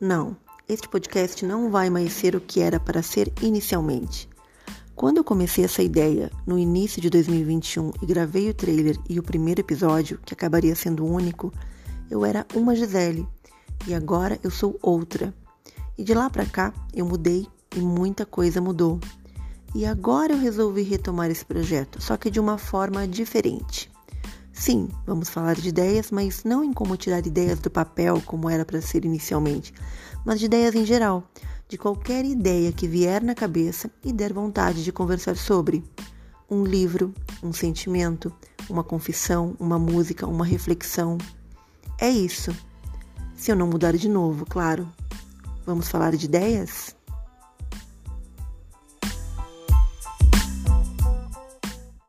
Não, este podcast não vai mais ser o que era para ser inicialmente. Quando eu comecei essa ideia no início de 2021 e gravei o trailer e o primeiro episódio, que acabaria sendo único, eu era uma Gisele e agora eu sou outra. E de lá para cá eu mudei e muita coisa mudou. E agora eu resolvi retomar esse projeto, só que de uma forma diferente. Sim, vamos falar de ideias, mas não em como tirar ideias do papel, como era para ser inicialmente, mas de ideias em geral, de qualquer ideia que vier na cabeça e der vontade de conversar sobre. Um livro, um sentimento, uma confissão, uma música, uma reflexão. É isso. Se eu não mudar de novo, claro. Vamos falar de ideias?